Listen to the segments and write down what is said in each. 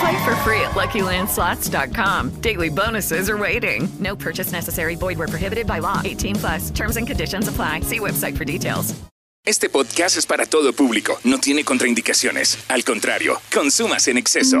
Play for free at LuckyLandSlots.com. Daily bonuses are waiting. No purchase necessary. Void where prohibited by law. 18 plus. Terms and conditions apply. See website for details. Este podcast es para todo público. No tiene contraindicaciones. Al contrario, consumas en exceso.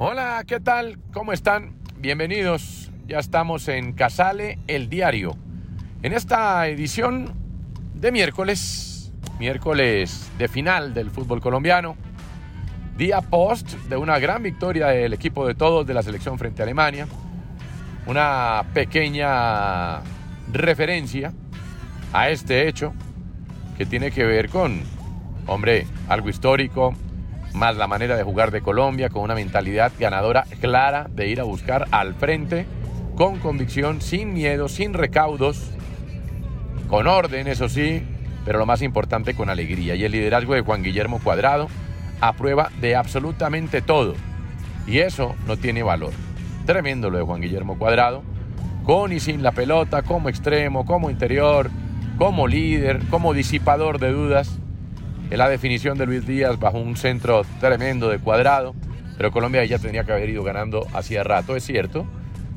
Hola, ¿qué tal? ¿Cómo están? Bienvenidos. Ya estamos en Casale, el diario. En esta edición de miércoles, miércoles de final del fútbol colombiano, día post de una gran victoria del equipo de todos de la selección frente a Alemania, una pequeña referencia a este hecho que tiene que ver con, hombre, algo histórico, más la manera de jugar de Colombia con una mentalidad ganadora clara de ir a buscar al frente con convicción, sin miedo, sin recaudos, con orden, eso sí, pero lo más importante con alegría. Y el liderazgo de Juan Guillermo Cuadrado a prueba de absolutamente todo. Y eso no tiene valor. Tremendo lo de Juan Guillermo Cuadrado, con y sin la pelota, como extremo, como interior, como líder, como disipador de dudas en la definición de Luis Díaz bajo un centro tremendo de cuadrado, pero Colombia ya tendría que haber ido ganando hacía rato, es cierto.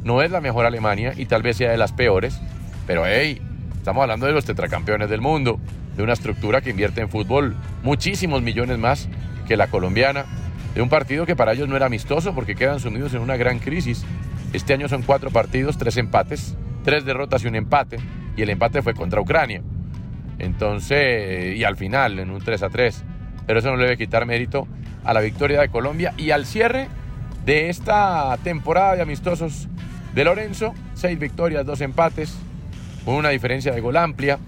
No es la mejor Alemania y tal vez sea de las peores, pero hey, estamos hablando de los tetracampeones del mundo, de una estructura que invierte en fútbol muchísimos millones más que la colombiana, de un partido que para ellos no era amistoso porque quedan sumidos en una gran crisis. Este año son cuatro partidos, tres empates, tres derrotas y un empate, y el empate fue contra Ucrania. Entonces, y al final, en un 3 a 3. Pero eso no le debe quitar mérito a la victoria de Colombia y al cierre de esta temporada de amistosos de Lorenzo. Seis victorias, dos empates, con una diferencia de gol amplia,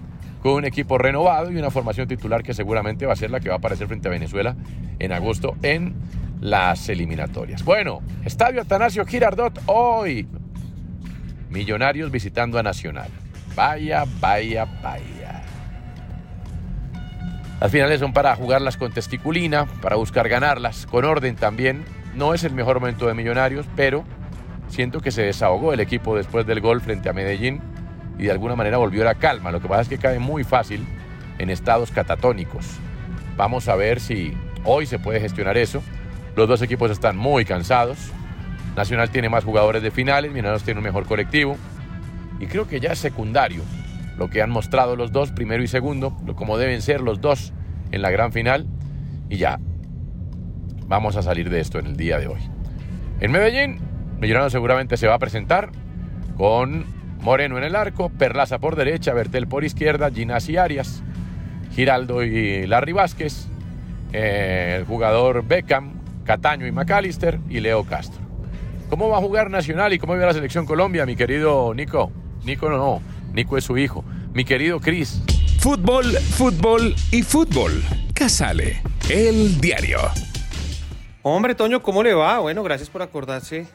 con un equipo renovado y una formación titular que seguramente va a ser la que va a aparecer frente a Venezuela en agosto en las eliminatorias. Bueno, Estadio Atanasio Girardot hoy. Millonarios visitando a Nacional. Vaya, vaya, vaya. Las finales son para jugarlas con testiculina, para buscar ganarlas, con orden también. No es el mejor momento de Millonarios, pero siento que se desahogó el equipo después del gol frente a Medellín y de alguna manera volvió a la calma. Lo que pasa es que cae muy fácil en estados catatónicos. Vamos a ver si hoy se puede gestionar eso. Los dos equipos están muy cansados. Nacional tiene más jugadores de finales, Millonarios tiene un mejor colectivo. Y creo que ya es secundario lo que han mostrado los dos, primero y segundo, como deben ser los dos en la gran final. Y ya, vamos a salir de esto en el día de hoy. En Medellín, Millonarios seguramente se va a presentar con Moreno en el arco, Perlaza por derecha, Bertel por izquierda, Ginás Arias, Giraldo y Larry Vázquez, eh, el jugador Beckham, Cataño y McAllister y Leo Castro. ¿Cómo va a jugar Nacional y cómo va la selección Colombia, mi querido Nico? Nico no, no, Nico es su hijo. Mi querido Cris. Fútbol, fútbol y fútbol. Casale, el diario. Hombre, Toño, ¿cómo le va? Bueno, gracias por acordarse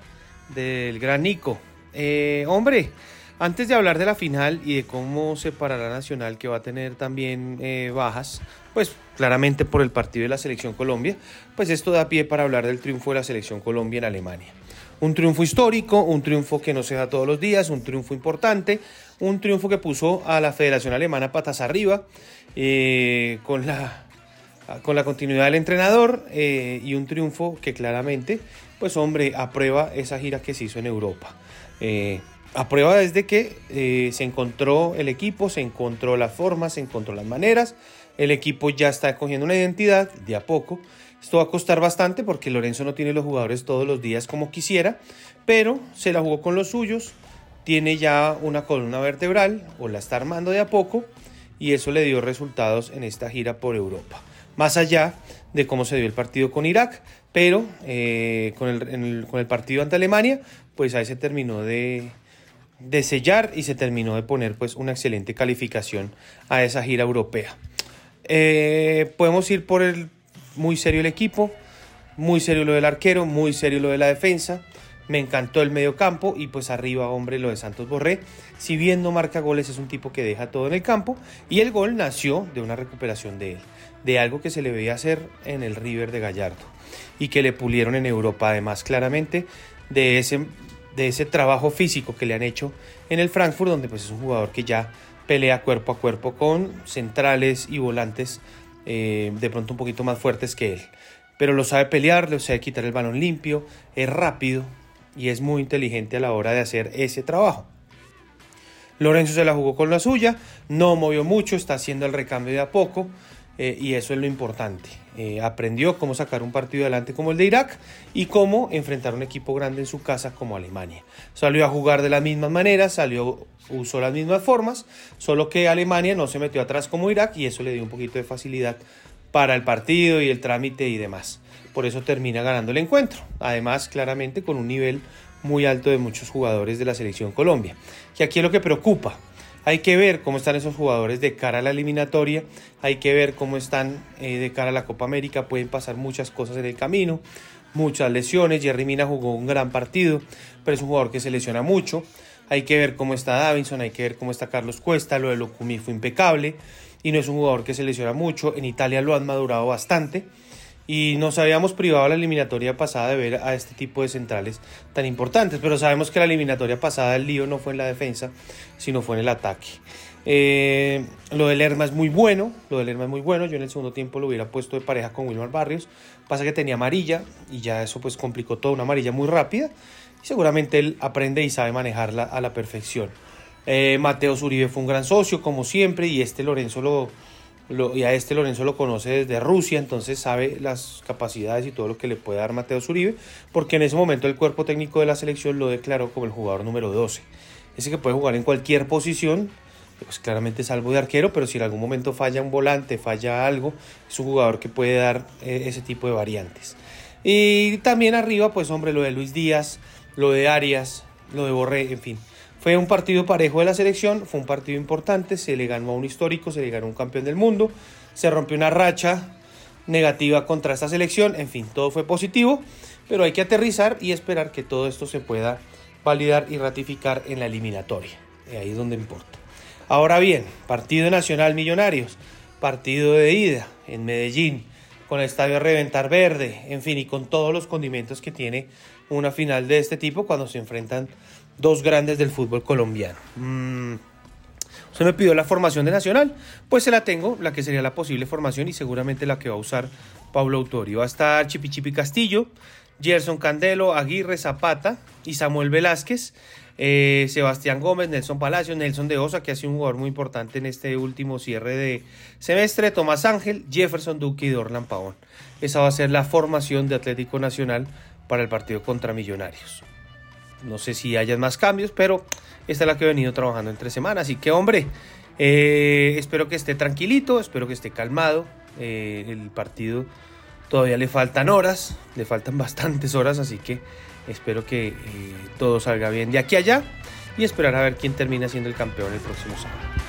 del gran Nico. Eh, hombre, antes de hablar de la final y de cómo separará Nacional, que va a tener también eh, bajas, pues claramente por el partido de la Selección Colombia, pues esto da pie para hablar del triunfo de la Selección Colombia en Alemania. Un triunfo histórico, un triunfo que no se da todos los días, un triunfo importante, un triunfo que puso a la Federación Alemana patas arriba, eh, con, la, con la continuidad del entrenador eh, y un triunfo que claramente, pues hombre, aprueba esa gira que se hizo en Europa. Eh, aprueba desde que se encontró el equipo, se encontró la forma, se encontró las maneras, el equipo ya está cogiendo una identidad de a poco. Esto va a costar bastante porque Lorenzo no tiene los jugadores todos los días como quisiera, pero se la jugó con los suyos, tiene ya una columna vertebral o la está armando de a poco y eso le dio resultados en esta gira por Europa. Más allá de cómo se dio el partido con Irak, pero eh, con, el, con, el, partido ante Alemania, pues ahí se terminó de, de, sellar y se terminó de poner pues una excelente calificación a esa gira europea. Eh, podemos ir por el muy serio el equipo, muy serio lo del arquero, muy serio lo de la defensa. Me encantó el medio campo y pues arriba, hombre, lo de Santos Borré. Si bien no marca goles, es un tipo que deja todo en el campo. Y el gol nació de una recuperación de él, de algo que se le veía hacer en el River de Gallardo y que le pulieron en Europa, además, claramente de ese, de ese trabajo físico que le han hecho en el Frankfurt, donde pues es un jugador que ya pelea cuerpo a cuerpo con centrales y volantes eh, de pronto un poquito más fuertes que él. Pero lo sabe pelear, lo sabe quitar el balón limpio, es rápido, y es muy inteligente a la hora de hacer ese trabajo. Lorenzo se la jugó con la suya, no movió mucho, está haciendo el recambio de a poco eh, y eso es lo importante. Eh, aprendió cómo sacar un partido adelante como el de Irak y cómo enfrentar un equipo grande en su casa como Alemania. Salió a jugar de la misma manera, salió, usó las mismas formas, solo que Alemania no se metió atrás como Irak y eso le dio un poquito de facilidad para el partido y el trámite y demás. Por eso termina ganando el encuentro. Además, claramente con un nivel muy alto de muchos jugadores de la selección Colombia. Que aquí es lo que preocupa. Hay que ver cómo están esos jugadores de cara a la eliminatoria, hay que ver cómo están eh, de cara a la Copa América, pueden pasar muchas cosas en el camino, muchas lesiones, Jerry Mina jugó un gran partido, pero es un jugador que se lesiona mucho, hay que ver cómo está Davinson, hay que ver cómo está Carlos Cuesta, lo de Locumi fue impecable y no es un jugador que se lesiona mucho, en Italia lo han madurado bastante, y nos habíamos privado la eliminatoria pasada de ver a este tipo de centrales tan importantes, pero sabemos que la eliminatoria pasada el lío no fue en la defensa, sino fue en el ataque. Eh, lo del Lerma es muy bueno, lo del Lerma es muy bueno, yo en el segundo tiempo lo hubiera puesto de pareja con Wilmar Barrios, pasa que tenía amarilla y ya eso pues complicó todo, una amarilla muy rápida. Y seguramente él aprende y sabe manejarla a la perfección. Eh, Mateo Zuribe fue un gran socio como siempre y este Lorenzo lo, y a este Lorenzo lo conoce desde Rusia, entonces sabe las capacidades y todo lo que le puede dar Mateo Zuribe, porque en ese momento el cuerpo técnico de la selección lo declaró como el jugador número 12. Ese que puede jugar en cualquier posición, pues claramente salvo de arquero, pero si en algún momento falla un volante, falla algo, es un jugador que puede dar eh, ese tipo de variantes. Y también arriba, pues hombre, lo de Luis Díaz, lo de Arias, lo de Borré, en fin. Fue un partido parejo de la selección, fue un partido importante, se le ganó a un histórico, se le ganó a un campeón del mundo, se rompió una racha negativa contra esta selección, en fin, todo fue positivo, pero hay que aterrizar y esperar que todo esto se pueda validar y ratificar en la eliminatoria, ahí es donde importa. Ahora bien, partido nacional Millonarios, partido de ida en Medellín, con el estadio a reventar verde, en fin, y con todos los condimentos que tiene una final de este tipo cuando se enfrentan dos grandes del fútbol colombiano. Mm. Usted me pidió la formación de Nacional, pues se la tengo, la que sería la posible formación y seguramente la que va a usar Pablo Autorio. Va a estar Chipi Chipi Castillo, Gerson Candelo, Aguirre Zapata y Samuel Velázquez. Eh, Sebastián Gómez, Nelson Palacio, Nelson de Osa, que ha sido un jugador muy importante en este último cierre de semestre, Tomás Ángel, Jefferson Duque y Dorlan Pavón. Esa va a ser la formación de Atlético Nacional para el partido contra Millonarios. No sé si hayan más cambios, pero esta es la que he venido trabajando entre semanas. Así que, hombre, eh, espero que esté tranquilito, espero que esté calmado. Eh, el partido todavía le faltan horas, le faltan bastantes horas, así que espero que eh, todo salga bien de aquí a allá y esperar a ver quién termina siendo el campeón el próximo sábado.